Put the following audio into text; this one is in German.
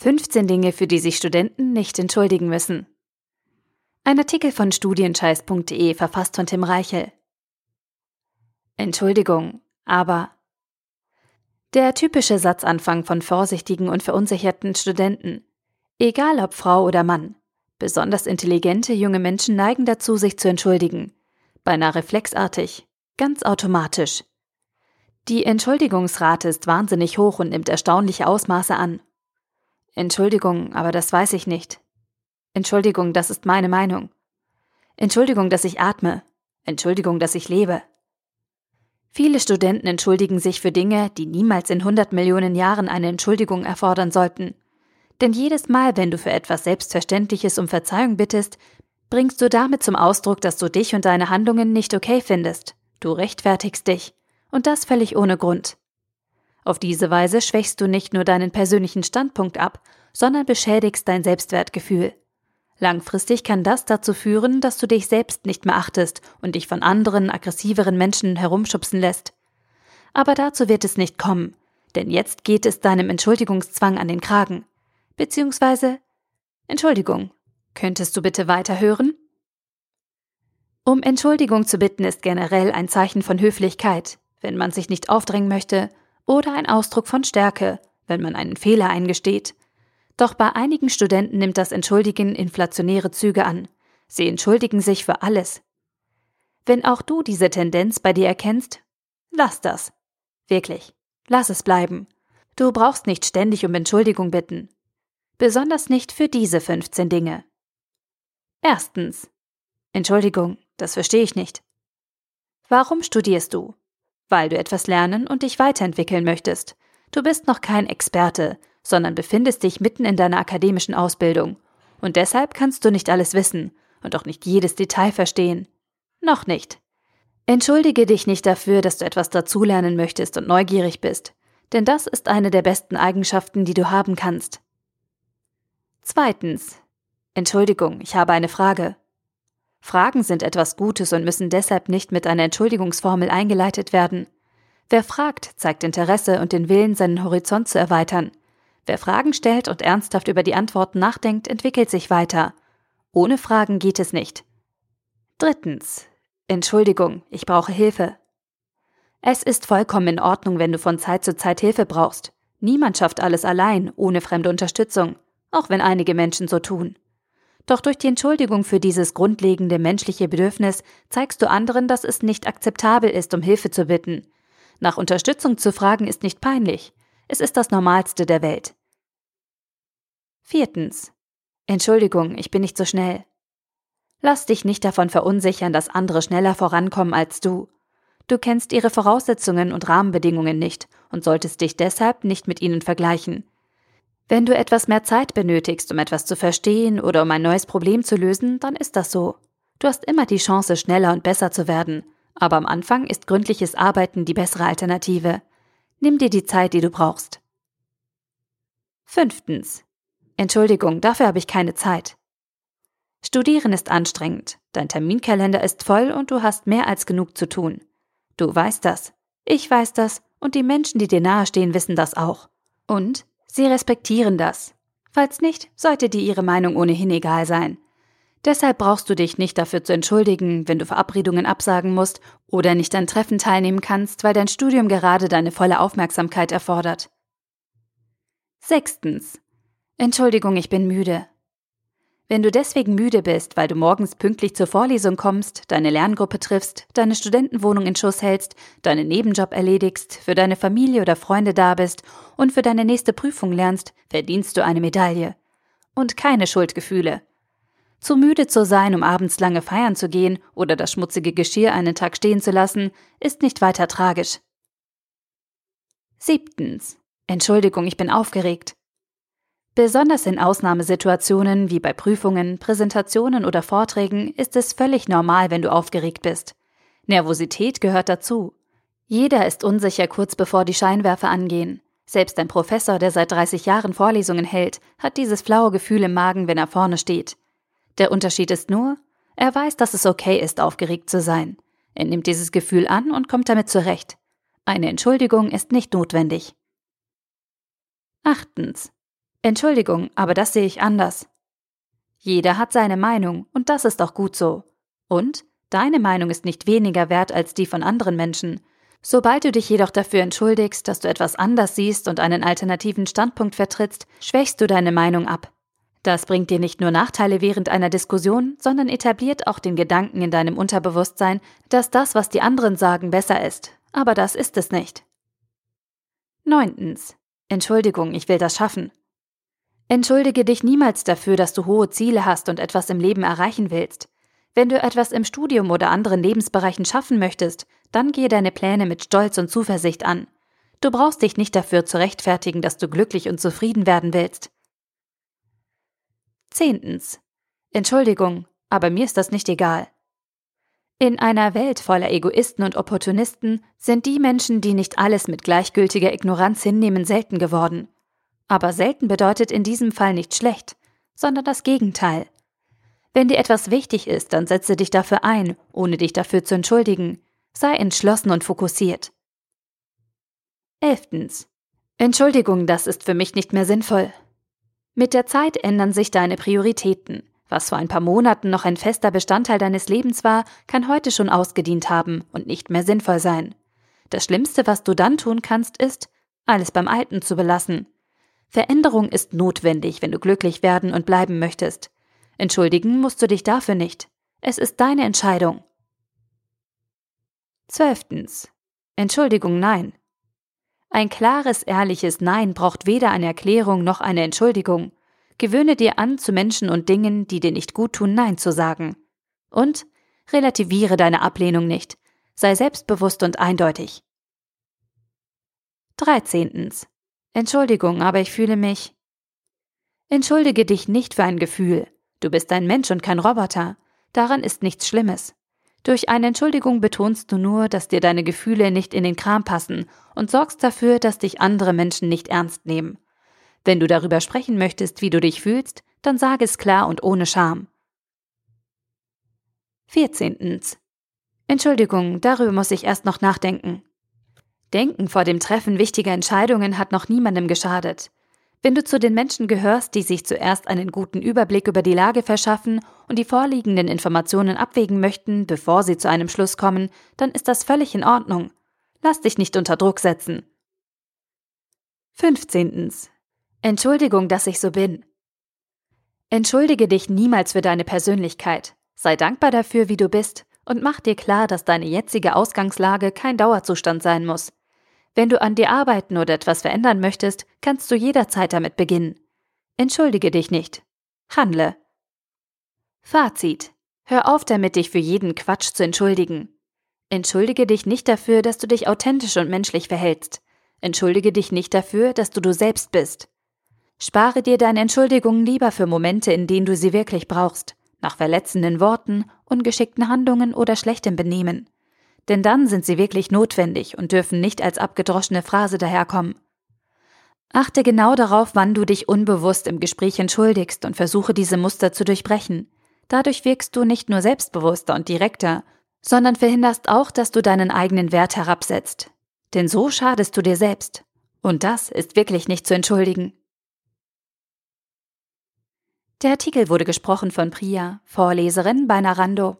15 Dinge, für die sich Studenten nicht entschuldigen müssen. Ein Artikel von studienscheiß.de verfasst von Tim Reichel. Entschuldigung, aber der typische Satzanfang von vorsichtigen und verunsicherten Studenten. Egal ob Frau oder Mann. Besonders intelligente junge Menschen neigen dazu, sich zu entschuldigen. Beinahe reflexartig, ganz automatisch. Die Entschuldigungsrate ist wahnsinnig hoch und nimmt erstaunliche Ausmaße an. Entschuldigung, aber das weiß ich nicht. Entschuldigung, das ist meine Meinung. Entschuldigung, dass ich atme. Entschuldigung, dass ich lebe. Viele Studenten entschuldigen sich für Dinge, die niemals in 100 Millionen Jahren eine Entschuldigung erfordern sollten. Denn jedes Mal, wenn du für etwas Selbstverständliches um Verzeihung bittest, bringst du damit zum Ausdruck, dass du dich und deine Handlungen nicht okay findest. Du rechtfertigst dich. Und das völlig ohne Grund. Auf diese Weise schwächst du nicht nur deinen persönlichen Standpunkt ab, sondern beschädigst dein Selbstwertgefühl. Langfristig kann das dazu führen, dass du dich selbst nicht mehr achtest und dich von anderen, aggressiveren Menschen herumschubsen lässt. Aber dazu wird es nicht kommen, denn jetzt geht es deinem Entschuldigungszwang an den Kragen. Beziehungsweise, Entschuldigung, könntest du bitte weiterhören? Um Entschuldigung zu bitten ist generell ein Zeichen von Höflichkeit, wenn man sich nicht aufdrängen möchte, oder ein Ausdruck von Stärke, wenn man einen Fehler eingesteht. Doch bei einigen Studenten nimmt das Entschuldigen inflationäre Züge an. Sie entschuldigen sich für alles. Wenn auch du diese Tendenz bei dir erkennst, lass das. Wirklich, lass es bleiben. Du brauchst nicht ständig um Entschuldigung bitten. Besonders nicht für diese 15 Dinge. Erstens. Entschuldigung, das verstehe ich nicht. Warum studierst du? Weil du etwas lernen und dich weiterentwickeln möchtest. Du bist noch kein Experte, sondern befindest dich mitten in deiner akademischen Ausbildung. Und deshalb kannst du nicht alles wissen und auch nicht jedes Detail verstehen. Noch nicht. Entschuldige dich nicht dafür, dass du etwas dazulernen möchtest und neugierig bist, denn das ist eine der besten Eigenschaften, die du haben kannst. Zweitens. Entschuldigung, ich habe eine Frage. Fragen sind etwas Gutes und müssen deshalb nicht mit einer Entschuldigungsformel eingeleitet werden. Wer fragt, zeigt Interesse und den Willen, seinen Horizont zu erweitern. Wer Fragen stellt und ernsthaft über die Antworten nachdenkt, entwickelt sich weiter. Ohne Fragen geht es nicht. Drittens. Entschuldigung, ich brauche Hilfe. Es ist vollkommen in Ordnung, wenn du von Zeit zu Zeit Hilfe brauchst. Niemand schafft alles allein, ohne fremde Unterstützung, auch wenn einige Menschen so tun. Doch durch die Entschuldigung für dieses grundlegende menschliche Bedürfnis zeigst du anderen, dass es nicht akzeptabel ist, um Hilfe zu bitten. Nach Unterstützung zu fragen ist nicht peinlich. Es ist das Normalste der Welt. Viertens. Entschuldigung, ich bin nicht so schnell. Lass dich nicht davon verunsichern, dass andere schneller vorankommen als du. Du kennst ihre Voraussetzungen und Rahmenbedingungen nicht und solltest dich deshalb nicht mit ihnen vergleichen. Wenn du etwas mehr Zeit benötigst, um etwas zu verstehen oder um ein neues Problem zu lösen, dann ist das so. Du hast immer die Chance, schneller und besser zu werden, aber am Anfang ist gründliches Arbeiten die bessere Alternative. Nimm dir die Zeit, die du brauchst. Fünftens. Entschuldigung, dafür habe ich keine Zeit. Studieren ist anstrengend, dein Terminkalender ist voll und du hast mehr als genug zu tun. Du weißt das, ich weiß das und die Menschen, die dir nahestehen, wissen das auch. Und sie respektieren das. Falls nicht, sollte dir ihre Meinung ohnehin egal sein. Deshalb brauchst du dich nicht dafür zu entschuldigen, wenn du Verabredungen absagen musst oder nicht an Treffen teilnehmen kannst, weil dein Studium gerade deine volle Aufmerksamkeit erfordert. Sechstens. Entschuldigung, ich bin müde. Wenn du deswegen müde bist, weil du morgens pünktlich zur Vorlesung kommst, deine Lerngruppe triffst, deine Studentenwohnung in Schuss hältst, deinen Nebenjob erledigst, für deine Familie oder Freunde da bist und für deine nächste Prüfung lernst, verdienst du eine Medaille. Und keine Schuldgefühle. Zu müde zu sein, um abends lange feiern zu gehen oder das schmutzige Geschirr einen Tag stehen zu lassen, ist nicht weiter tragisch. Siebtens. Entschuldigung, ich bin aufgeregt. Besonders in Ausnahmesituationen wie bei Prüfungen, Präsentationen oder Vorträgen ist es völlig normal, wenn du aufgeregt bist. Nervosität gehört dazu. Jeder ist unsicher kurz bevor die Scheinwerfer angehen. Selbst ein Professor, der seit 30 Jahren Vorlesungen hält, hat dieses flaue Gefühl im Magen, wenn er vorne steht. Der Unterschied ist nur, er weiß, dass es okay ist, aufgeregt zu sein. Er nimmt dieses Gefühl an und kommt damit zurecht. Eine Entschuldigung ist nicht notwendig. Achtens. Entschuldigung, aber das sehe ich anders. Jeder hat seine Meinung und das ist auch gut so. Und deine Meinung ist nicht weniger wert als die von anderen Menschen. Sobald du dich jedoch dafür entschuldigst, dass du etwas anders siehst und einen alternativen Standpunkt vertrittst, schwächst du deine Meinung ab. Das bringt dir nicht nur Nachteile während einer Diskussion, sondern etabliert auch den Gedanken in deinem Unterbewusstsein, dass das, was die anderen sagen, besser ist. Aber das ist es nicht. Neuntens. Entschuldigung, ich will das schaffen. Entschuldige dich niemals dafür, dass du hohe Ziele hast und etwas im Leben erreichen willst. Wenn du etwas im Studium oder anderen Lebensbereichen schaffen möchtest, dann gehe deine Pläne mit Stolz und Zuversicht an. Du brauchst dich nicht dafür zu rechtfertigen, dass du glücklich und zufrieden werden willst. Zehntens. Entschuldigung, aber mir ist das nicht egal. In einer Welt voller Egoisten und Opportunisten sind die Menschen, die nicht alles mit gleichgültiger Ignoranz hinnehmen, selten geworden. Aber selten bedeutet in diesem Fall nicht schlecht, sondern das Gegenteil. Wenn dir etwas wichtig ist, dann setze dich dafür ein, ohne dich dafür zu entschuldigen. Sei entschlossen und fokussiert. Elftens. Entschuldigung, das ist für mich nicht mehr sinnvoll. Mit der Zeit ändern sich deine Prioritäten. Was vor ein paar Monaten noch ein fester Bestandteil deines Lebens war, kann heute schon ausgedient haben und nicht mehr sinnvoll sein. Das Schlimmste, was du dann tun kannst, ist, alles beim Alten zu belassen. Veränderung ist notwendig, wenn du glücklich werden und bleiben möchtest. Entschuldigen musst du dich dafür nicht. Es ist deine Entscheidung. Zwölftens. Entschuldigung, nein. Ein klares, ehrliches Nein braucht weder eine Erklärung noch eine Entschuldigung. Gewöhne dir an, zu Menschen und Dingen, die dir nicht gut tun, Nein zu sagen. Und relativiere deine Ablehnung nicht. Sei selbstbewusst und eindeutig. 13. Entschuldigung, aber ich fühle mich. Entschuldige dich nicht für ein Gefühl. Du bist ein Mensch und kein Roboter. Daran ist nichts Schlimmes. Durch eine Entschuldigung betonst du nur, dass dir deine Gefühle nicht in den Kram passen und sorgst dafür, dass dich andere Menschen nicht ernst nehmen. Wenn du darüber sprechen möchtest, wie du dich fühlst, dann sag es klar und ohne Scham. 14. Entschuldigung, darüber muss ich erst noch nachdenken. Denken vor dem Treffen wichtiger Entscheidungen hat noch niemandem geschadet. Wenn du zu den Menschen gehörst, die sich zuerst einen guten Überblick über die Lage verschaffen und die vorliegenden Informationen abwägen möchten, bevor sie zu einem Schluss kommen, dann ist das völlig in Ordnung. Lass dich nicht unter Druck setzen. 15. Entschuldigung, dass ich so bin. Entschuldige dich niemals für deine Persönlichkeit. Sei dankbar dafür, wie du bist, und mach dir klar, dass deine jetzige Ausgangslage kein Dauerzustand sein muss. Wenn du an dir arbeiten oder etwas verändern möchtest, kannst du jederzeit damit beginnen. Entschuldige dich nicht. Handle. Fazit. Hör auf damit, dich für jeden Quatsch zu entschuldigen. Entschuldige dich nicht dafür, dass du dich authentisch und menschlich verhältst. Entschuldige dich nicht dafür, dass du du selbst bist. Spare dir deine Entschuldigungen lieber für Momente, in denen du sie wirklich brauchst, nach verletzenden Worten, ungeschickten Handlungen oder schlechtem Benehmen denn dann sind sie wirklich notwendig und dürfen nicht als abgedroschene Phrase daherkommen. Achte genau darauf, wann du dich unbewusst im Gespräch entschuldigst und versuche diese Muster zu durchbrechen. Dadurch wirkst du nicht nur selbstbewusster und direkter, sondern verhinderst auch, dass du deinen eigenen Wert herabsetzt. Denn so schadest du dir selbst. Und das ist wirklich nicht zu entschuldigen. Der Artikel wurde gesprochen von Priya, Vorleserin bei Narando.